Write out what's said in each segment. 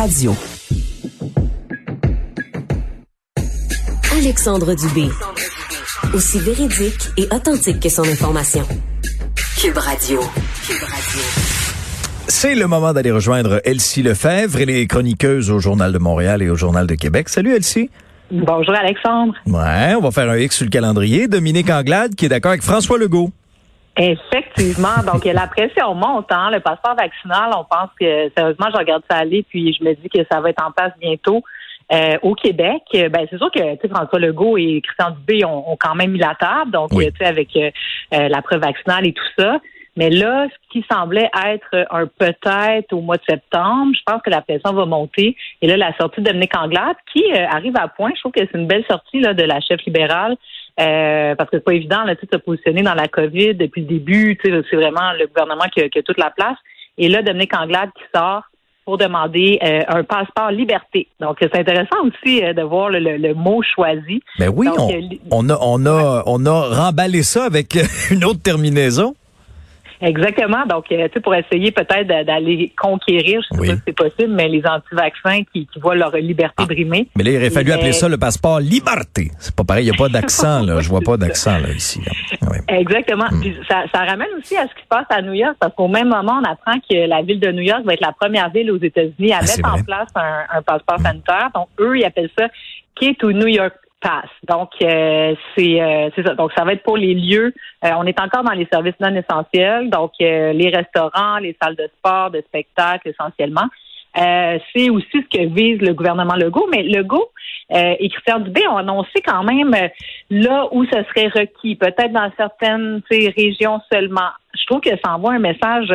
Radio. Alexandre Dubé. Aussi véridique et authentique que son information. Cube Radio. Cube Radio. C'est le moment d'aller rejoindre Elsie Lefebvre. Elle est chroniqueuse au Journal de Montréal et au Journal de Québec. Salut Elsie. Bonjour Alexandre. Ouais, on va faire un X sur le calendrier. Dominique Anglade qui est d'accord avec François Legault. Effectivement. Donc, la pression monte. Hein? Le passeport vaccinal, on pense que, sérieusement, je regarde ça aller, puis je me dis que ça va être en place bientôt. Euh, au Québec, ben c'est sûr que François Legault et Christian Dubé ont, quand même mis la table, donc tu sais avec euh, euh, la preuve vaccinale et tout ça. Mais là, ce qui semblait être un peut-être au mois de septembre, je pense que la pression va monter. Et là, la sortie de Dominique Anglade, qui arrive à point, je trouve que c'est une belle sortie là, de la chef libérale. Euh, parce que c'est pas évident là, de se positionner dans la COVID depuis le début. C'est vraiment le gouvernement qui a, qui a, toute la place. Et là, Dominique Anglade qui sort pour demander euh, un passeport liberté. Donc, c'est intéressant aussi euh, de voir le, mot choisi. Ben oui, on, on, a, on, a, on a remballé ça avec une autre terminaison. Exactement. Donc, euh, tu sais, pour essayer peut-être d'aller conquérir, je sais pas si c'est possible, mais les anti-vaccins qui, qui, voient leur liberté ah. brimer. Mais là, il aurait fallu appeler ça le passeport liberté. C'est pas pareil, il n'y a pas d'accent, là. Je vois pas d'accent, là, ici. Exactement. Hmm. Puis ça, ça, ramène aussi à ce qui se passe à New York, parce qu'au même moment, on apprend que la ville de New York va être la première ville aux États-Unis à ah, mettre en place un, un passeport sanitaire. Donc, eux, ils appellent ça Key to New York Donc euh, c'est euh, ça. Donc ça va être pour les lieux. Euh, on est encore dans les services non essentiels, donc les restaurants, les salles de sport, de spectacle essentiellement. c'est aussi ce que vise le gouvernement Legault, mais Legault et Christian Dubé ont annoncé quand même là où ce serait requis, peut-être dans certaines régions seulement. Je trouve que ça envoie un message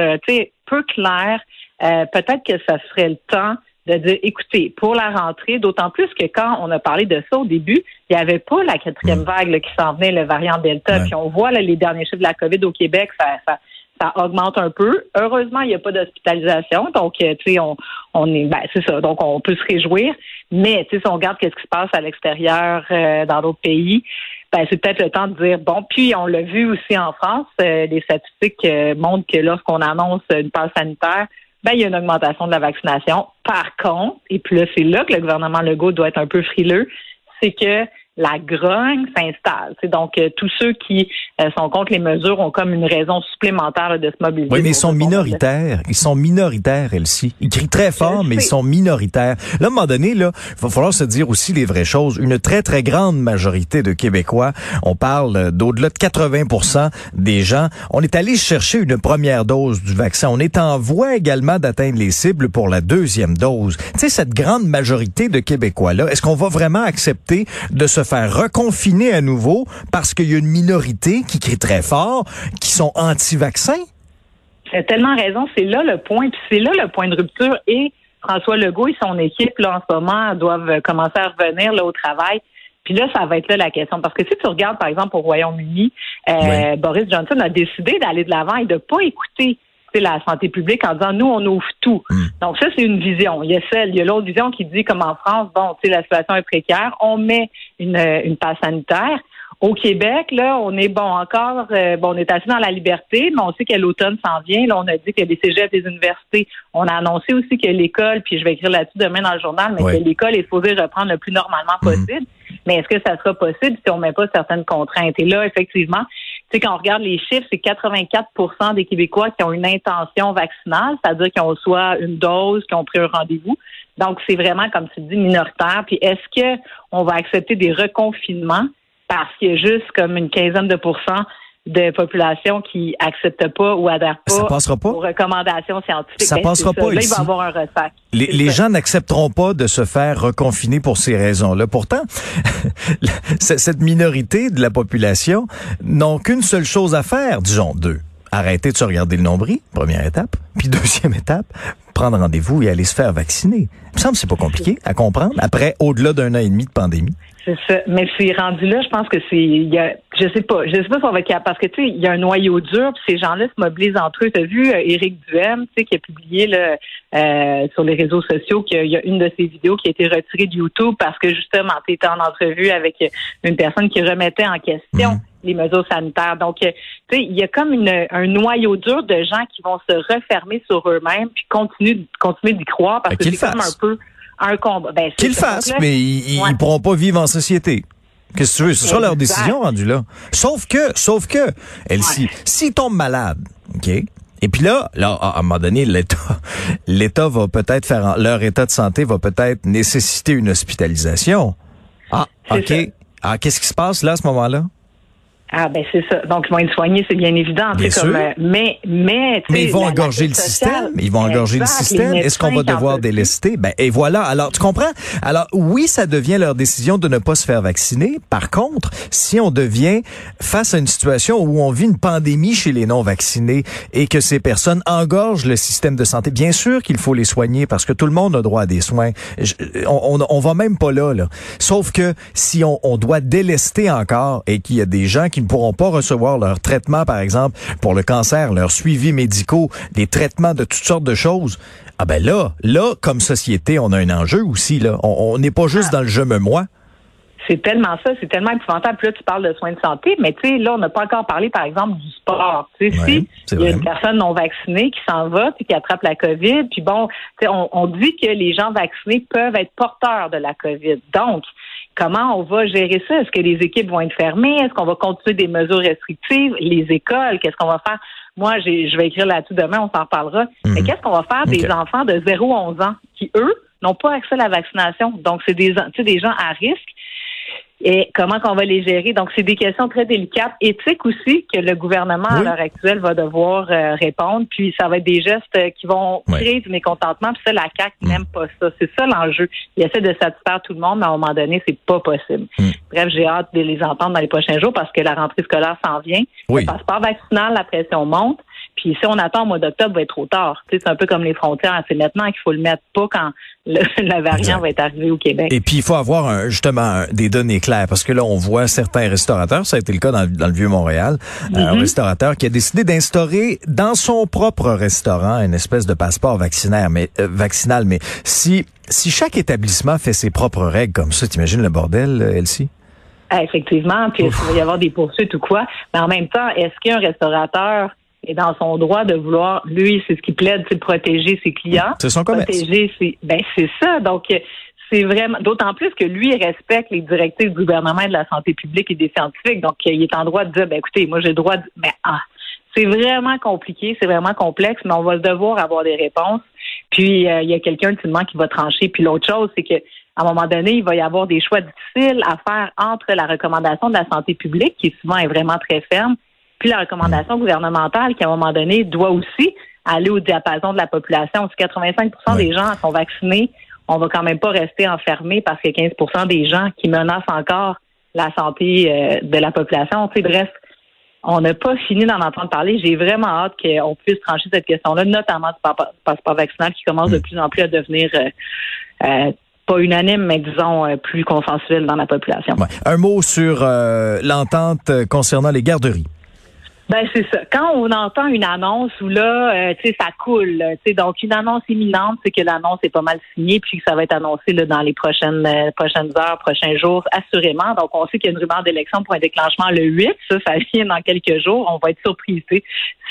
peu clair. peut-être que ça serait le temps de dire, écoutez, pour la rentrée, d'autant plus que quand on a parlé de ça au début, il n'y avait pas la quatrième mm. vague qui s'en venait, le variant Delta. Puis on voit les derniers chiffres de la COVID au Québec, ça, ça, ça augmente un peu. Heureusement, il n'y a pas d'hospitalisation, donc euh, tu sais, on, on est, ben c'est ça, donc on peut se réjouir. Mais tu sais, si on regarde qu'est-ce qui se passe à l'extérieur euh, dans d'autres pays, ben c'est peut-être le temps de dire bon. Puis on l'a vu aussi en France, euh, les statistiques montrent que lorsqu'on annonce une passe sanitaire, ben, il y a une augmentation de la vaccination. Par contre, et puis là, c'est là que le gouvernement Legault doit être un peu frileux, c'est que la grogne s'installe. C'est donc euh, tous ceux qui euh, sont contre les mesures ont comme une raison supplémentaire de se mobiliser. Oui, mais ils sont minoritaires. Ils sont minoritaires, Elsie. Ils crient très fort, mais ils sont minoritaires. Là, à un moment donné, là, il va falloir se dire aussi les vraies choses. Une très, très grande majorité de Québécois, on parle d'au-delà de 80% des gens, on est allé chercher une première dose du vaccin. On est en voie également d'atteindre les cibles pour la deuxième dose. Tu sais, cette grande majorité de Québécois-là, est-ce qu'on va vraiment accepter de se faire reconfiner à nouveau parce qu'il y a une minorité qui crie très fort, qui sont anti-vaccins? Tu as tellement raison. C'est là le point. Puis c'est là le point de rupture. Et François Legault et son équipe, là, en ce moment, doivent commencer à revenir là, au travail. Puis là, ça va être là la question. Parce que si tu regardes, par exemple, au Royaume-Uni, euh, Boris Johnson a décidé d'aller de l'avant et de pas écouter la santé publique en disant nous, on ouvre tout. Hmm. Donc ça, c'est une vision. Il y a celle, il y a l'autre vision qui dit comme en France, bon, tu sais, la situation est précaire, on met une, une passe sanitaire. Au Québec, là, on est bon encore, euh, bon, on est assis dans la liberté, mais on sait que l'automne s'en vient. Là, on a dit que les cégeps des universités. On a annoncé aussi que l'école, puis je vais écrire là-dessus demain dans le journal, mais que l'école est supposée reprendre le plus normalement hmm. possible. Mais est-ce que ça sera possible si on met pas certaines contraintes? Et là, effectivement, tu sais, quand on regarde les chiffres, c'est 84% des Québécois qui ont une intention vaccinale, c'est-à-dire qu'ils ont soit une dose, qui ont pris un rendez-vous. Donc, c'est vraiment, comme tu dis, minoritaire. Puis, est-ce que on va accepter des reconfinements? Parce qu'il y a juste comme une quinzaine de pourcents de population qui acceptent pas ou adhèrent pas, aux recommandations scientifiques. Ça ben, passera pas Là, il va avoir un ressac. Les, les gens n'accepteront pas de se faire reconfiner pour ces raisons-là. Pourtant, cette minorité de la population n'ont qu'une seule chose à faire, disons deux. Arrêter de se regarder le nombril, première étape. Puis deuxième étape, prendre rendez-vous et aller se faire vacciner. Il me semble que c'est pas compliqué à comprendre après au-delà d'un an et demi de pandémie. C'est ça. Mais c'est rendu là, je pense que c'est, y a, je sais pas, je sais pas si on va parce que tu sais, il y a un noyau dur, puis ces gens-là se mobilisent entre eux. T'as vu euh, Éric Duhem, tu sais, qui a publié là, euh, sur les réseaux sociaux qu'il y a une de ses vidéos qui a été retirée de YouTube parce que justement, tu étais en entrevue avec une personne qui remettait en question. Mhm. les mesures sanitaires. Donc, euh, tu sais, il y a comme une, un noyau dur de gens qui vont se refermer sur eux-mêmes puis continuer continue, continuer d'y croire parce ben, que c'est comme un peu un combat. Ben, Qu'ils fassent, mais ils, ne pourront pas vivre en société. Qu'est-ce que tu veux? Ce sera leur décision rendue là. Sauf que, sauf que, Elsie, s'ils tombent malades, OK? Et puis là, là, à un moment donné, l'État, l'État va peut-être faire, leur état de santé va peut-être nécessiter une hospitalisation. Ah, OK. Ah, qu'est-ce qui se passe là à ce moment-là? Ah ben c'est ça. Donc ils vont être soignés, c'est bien évident. Bien comme, euh, mais mais mais ils vont engorger le système. Ils vont engorger le système. Est-ce qu'on va devoir délester? Ben et voilà. Alors tu comprends? Alors oui, ça devient leur décision de ne pas se faire vacciner. Par contre, si on devient face à une situation où on vit une pandémie chez les non vaccinés et que ces personnes engorgent le système de santé, bien sûr qu'il faut les soigner parce que tout le monde a droit à des soins. on, on, on va même pas là là. Sauf que si on, on doit délester encore et qu'il y a des gens qui ne pourront pas recevoir leur traitement, par exemple, pour le cancer, leur suivi médicaux, des traitements de toutes sortes de choses. Ah ben là, là, comme société, on a un enjeu aussi. Là, on n'est pas juste ah. dans le je me moi. C'est tellement ça, c'est tellement épouvantable. Puis là, tu parles de soins de santé, mais tu sais, là, on n'a pas encore parlé, par exemple, du sport. Tu sais, si il y a une personne non vaccinée qui s'en va puis qui attrape la COVID, puis bon, on, on dit que les gens vaccinés peuvent être porteurs de la COVID. Donc, comment on va gérer ça? Est-ce que les équipes vont être fermées? Est-ce qu'on va continuer des mesures restrictives? Les écoles, qu'est-ce qu'on va faire? Moi, je vais écrire là-dessus demain, on s'en parlera. Mais mhm. qu'est-ce qu'on va faire des enfants de 0 à 11 ans qui, eux, n'ont pas accès à la vaccination? Donc, c'est des, des gens à risque et comment qu'on va les gérer. Donc, c'est des questions très délicates, éthiques aussi, que le gouvernement à l'heure actuelle va devoir euh, répondre. Puis, ça va être des gestes qui vont créer du mécontentement. Puis ça, la CAQ mm. n'aime pas ça. C'est ça l'enjeu. Il essaie de satisfaire tout le monde, mais à un moment donné, c'est pas possible. Mm. Bref, j'ai hâte de les entendre dans les prochains jours parce que la rentrée scolaire s'en vient. Oui. Le passeport vaccinal, la pression monte. Puis si on attend au mois d'octobre, va être trop tard. c'est un peu comme les frontières. C'est maintenant qu'il faut le mettre, pas quand le, la variant va être arrivé au Québec. Et puis il faut avoir un, justement des données claires parce que là on voit certains restaurateurs, ça a été le cas dans, le vieux Montréal, un mm-hmm. restaurateur qui a décidé d'instaurer dans son propre restaurant une espèce de passeport vaccinaire, mais euh, vaccinal. Mais si si chaque établissement fait ses propres règles comme ça, t'imagines le bordel, Elsie? Ah, effectivement, puis il va y avoir des poursuites ou quoi? Mais en même temps, est-ce qu'un restaurateur est dans son droit de vouloir, lui, c'est ce qui plaide, c'est de protéger ses clients. C'est son commerce. Protéger ses, ben, c'est ça. Donc, c'est vraiment, d'autant plus que lui, il respecte les directives du gouvernement et de la santé publique et des scientifiques. Donc, il est en droit de dire, ben, écoutez, moi, j'ai le droit de, ben, ah. C'est vraiment compliqué, c'est vraiment complexe, mais on va devoir avoir des réponses. Puis, euh, il y a quelqu'un, ultimement, qui va trancher. Puis, l'autre chose, c'est que, à un moment donné, il va y avoir des choix difficiles à faire entre la recommandation de la santé publique, qui souvent est vraiment très ferme, puis la recommandation gouvernementale qui, à un moment donné, doit aussi aller au diapason de la population. Si 85% des gens sont vaccinés, on va quand même pas rester enfermés parce a 15 des gens qui menacent encore la santé euh, de la population. Tu bref, on n'a pas fini d'en entendre parler. J'ai vraiment hâte qu'on puisse trancher cette question-là, notamment du passeport vaccinal qui commence de mm. plus en plus à devenir euh, euh, pas unanime, mais disons plus consensuel dans la population. Un mot sur l'entente concernant les garderies. Ben c'est ça. Quand on entend une annonce où là, euh, tu sais, ça coule. Tu sais, donc une annonce imminente, c'est que l'annonce est pas mal signée, puis que ça va être annoncé là, dans les prochaines euh, prochaines heures, prochains jours, assurément. Donc on sait qu'il y a une rumeur d'élection pour un déclenchement le 8. Ça, ça vient dans quelques jours. On va être surpris.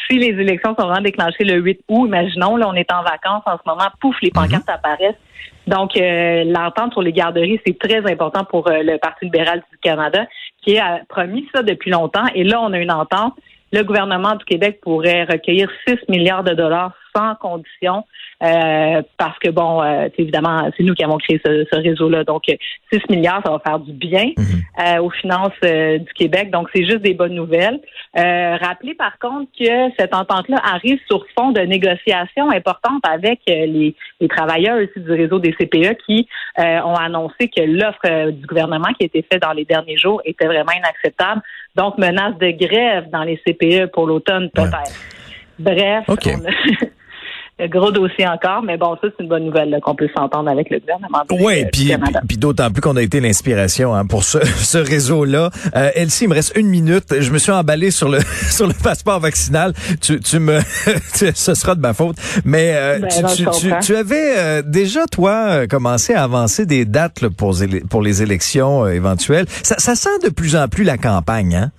Si les élections sont vraiment déclenchées le 8 août, imaginons, là, on est en vacances en ce moment, pouf, les pancartes mhm. apparaissent. Donc, euh, l'entente sur les garderies, c'est très important pour le Parti libéral du Canada, qui a promis ça depuis longtemps. Et là, on a une entente le gouvernement du Québec pourrait recueillir 6 milliards de dollars sans condition euh, parce que bon, euh, évidemment, c'est nous qui avons créé ce, réseau-là. Donc, 6 milliards, ça va faire du bien mhm. euh, aux finances du Québec. Donc, c'est juste des bonnes nouvelles. rappelez par contre que cette entente-là arrive sur fond de négociations importantes avec les, les, travailleurs aussi du réseau des CPE qui ont annoncé que l'offre du gouvernement qui a été faite dans les derniers jours était vraiment inacceptable. Donc, menace de grève dans les CPE pour l'automne, peut-être. Bref, gros dossier encore, mais bon, ça, c'est une bonne nouvelle qu'on peut s'entendre avec le gouvernement. Oui, euh, puis, d'autant plus qu'on a été l'inspiration hein, pour ce, ce réseau-là. Euh, Elsie, il me reste une minute. Je me suis emballé sur le sur le passeport vaccinal. Tu, tu me, ce sera de ma faute. Mais euh, ben, tu, tu, tu, avais euh, déjà, toi, commencé à avancer des dates pour, pour les élections éventuelles. Ça, ça sent de plus en plus la campagne, hein?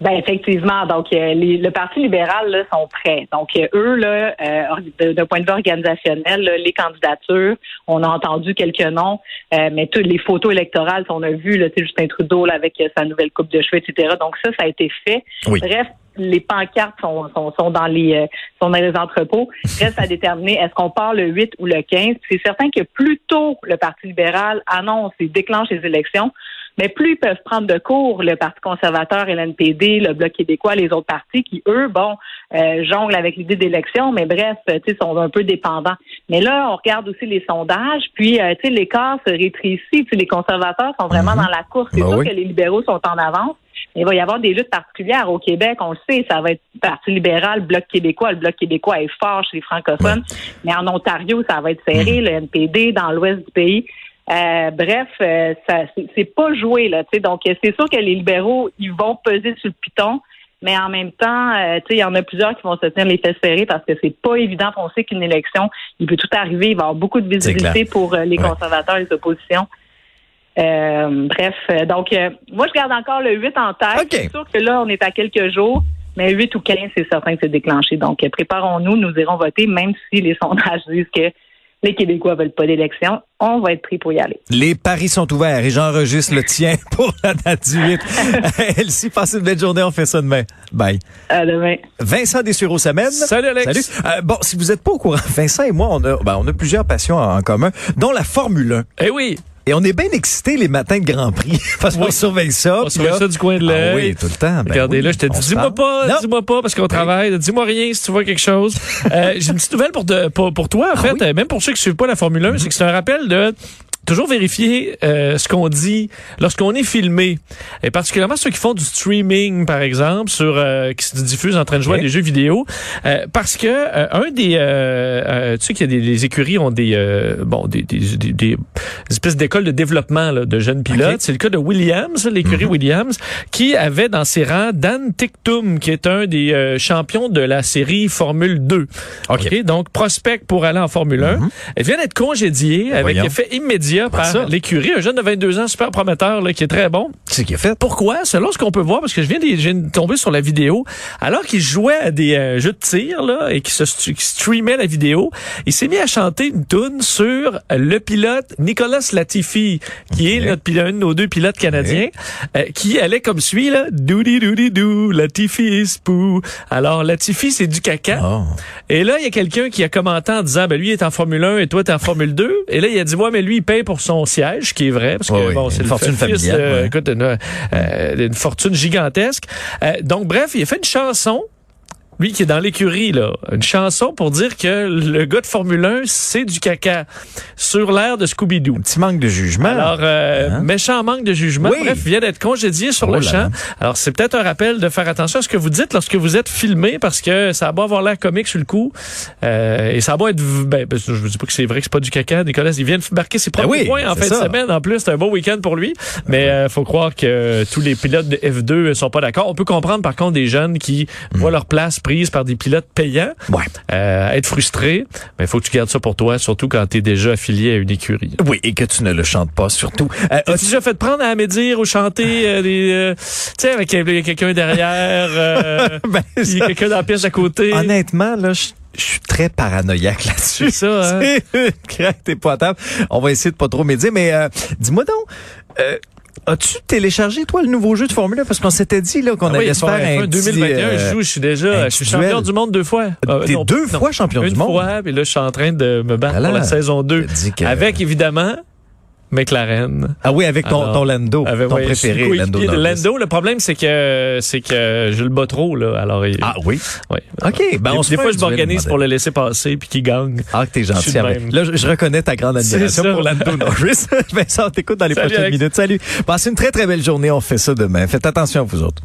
Ben effectivement. Donc euh, les, le Parti libéral là, sont prêts. Donc euh, eux là, euh, d'un point de vue organisationnel, les candidatures, on a entendu quelques noms, mais toutes les photos électorales qu'on a vues, là, Justin Trudeau là, avec sa nouvelle coupe de cheveux, etc. Donc ça, ça a été fait. Bref, les pancartes sont, sont, sont dans les sont dans les entrepôts. Reste à déterminer est-ce qu'on part le 8 ou le 15. C'est certain que plus tôt le Parti libéral annonce et déclenche les élections, mais plus ils peuvent prendre de cours le Parti conservateur et l'NPD, le Bloc québécois, les autres partis qui, eux, bon, euh, jonglent avec l'idée d'élection, mais bref, tu sais, sont un peu dépendants. Mais là, on regarde aussi les sondages, puis, euh, tu sais, l'écart se rétrécit. les conservateurs sont vraiment mhm. dans la course. C'est ben sûr que les libéraux sont en avance. Mais il va y avoir des luttes particulières au Québec. On le sait, ça va être Parti libéral, Bloc québécois. Le Bloc québécois est fort chez les francophones. Mais en Ontario, ça va être serré. Mhm. Le NPD, dans l'ouest du pays, euh, bref, euh, ça c'est pas joué là. Donc c'est sûr que les libéraux ils vont peser sur le piton, mais en même temps, euh, il y en a plusieurs qui vont se tenir les fesses serrées parce que c'est pas évident. On sait qu'une élection, il peut tout arriver. Il va y avoir beaucoup de visibilité pour les conservateurs et les oppositions. bref, donc moi je garde encore le 8 en tête. C'est sûr que là on est à quelques jours. Mais 8 ou 15, c'est certain que c'est déclenché. Donc, préparons-nous, nous irons voter, même si les sondages disent que les Québécois veulent pas d'élection, on va être pris pour y aller. Les paris sont ouverts et j'enregistre le tien pour la date du 8. Elsie, passez une belle journée, on fait ça demain. Bye. À demain. Vincent Dessureau-Semaine. Salut Alex. Salut. Euh, bon, si vous êtes pas au courant, Vincent et moi, on a, ben, on a plusieurs passions en commun, dont la Formule 1. Eh oui. Et on est bien excités les matins de Grand Prix parce qu'on surveille ça. On surveille ça du coin de l'œil. Ah oui, tout le temps. Ben Regardez là, je te dis, dis-moi pas, dis-moi pas parce qu'on travaille. Dis-moi rien si tu vois quelque chose. euh, J'ai une petite nouvelle pour, pour, pour toi, en ah fait, même pour ceux qui suivent pas la Formule 1, c'est que c'est un rappel de toujours vérifier euh, ce qu'on dit lorsqu'on est filmé. Et particulièrement ceux qui font du streaming, par exemple, sur euh, qui se diffusent en train de jouer à des jeux vidéo. Euh, parce que un des... tu sais qu'il y a des écuries ont des... bon, des, des, des, espèces d'écoles de développement là, de jeunes pilotes. C'est le cas de Williams, l'écurie mm-hmm. Williams, qui avait dans ses rangs Dan Tictum, qui est un des champions de la série Formule 2. OK. Donc, prospect pour aller en Formule 1. Mm-hmm. Elle vient d'être congédiée avec effet immédiat par l'écurie. Un jeune de 22 ans, super prometteur, là, qui est très bon. C'est qui a fait. Pourquoi? Selon ce qu'on peut voir, parce que je viens de, tomber sur la vidéo, alors qu'il jouait à des euh, jeux de tir, là, et qu'il se streamait la vidéo, il s'est mis à chanter une tune sur le pilote Nicolas Latifi, qui est notre pilote, un de nos deux pilotes canadiens, euh, qui allait comme suit, là, doudi doudi dou, Latifi is pou. Alors, Latifi, c'est du caca. Oh. Et là, il y a quelqu'un qui a commenté en disant, ben, lui est en Formule 1 et toi, t'es en Formule 2. Et là, il a dit, ouais, mais lui, il paye pour son siège, qui est vrai, parce que bon, c'est une fortune familiale. écoute, une, euh, une, fortune gigantesque. Euh, donc, bref, il a fait une chanson lui qui est dans l'écurie, là, une chanson pour dire que le gars de Formule 1, c'est du caca sur l'air de Scooby-Doo. Un petit manque de jugement. Alors, euh, hein? méchant manque de jugement. Oui. Bref, vient d'être congédié sur le oh champ. Alors, c'est peut-être un rappel de faire attention à ce que vous dites lorsque vous êtes filmé parce que ça va avoir l'air comique sur le coup. Euh, et ça va être, ben, ben, je vous dis pas que c'est vrai que c'est pas du caca. Nicolas, il vient de marquer ses premiers ben points en fin de semaine. En plus, c'est un bon week-end pour lui. Mais, euh, faut croire que tous les pilotes de F2 sont pas d'accord. On peut comprendre, par contre, des jeunes qui hmm. voient leur place prise par des pilotes payants. Ouais. Euh, être frustré, mais il faut que tu gardes ça pour toi, surtout quand tu es déjà affilié à une écurie. Oui, et que tu ne le chantes pas, surtout. Euh, As-tu déjà fait prendre à médire ou chanter euh, des... Euh, tu sais, avec quelqu'un derrière, euh, ben, il y a quelqu'un dans la pièce à côté. Honnêtement, là, je je suis très paranoïaque là-dessus. C'est ça, hein? C'est potable. On va essayer de pas trop médire, mais dis-moi donc, euh, As-tu téléchargé, toi, le nouveau jeu de Formule 1? Parce qu'on s'était dit là qu'on ah allait se faire un 2021, je euh, joue, je suis déjà je suis champion du monde deux fois. T'es ah, deux fois champion du monde? Une fois, puis là, je suis en train de me battre pour la saison 2. Avec, évidemment, McLaren. Ah oui, avec ton, ton Lando, ton préféré, Lando. Lando, le problème, c'est que c'est que je le bats trop, là. Alors, ah oui? Oui. OK. Ben, on des, des fois, je m'organise pour le laisser passer puis qu'il gagne. Ah, que t'es gentil. Avec. Là, je, reconnais ta grande admiration pour Lando Norris. Vincent, t'écoute dans les prochaines minutes. Salut. Passez une très, très belle journée. On fait ça demain. Faites attention à vous autres.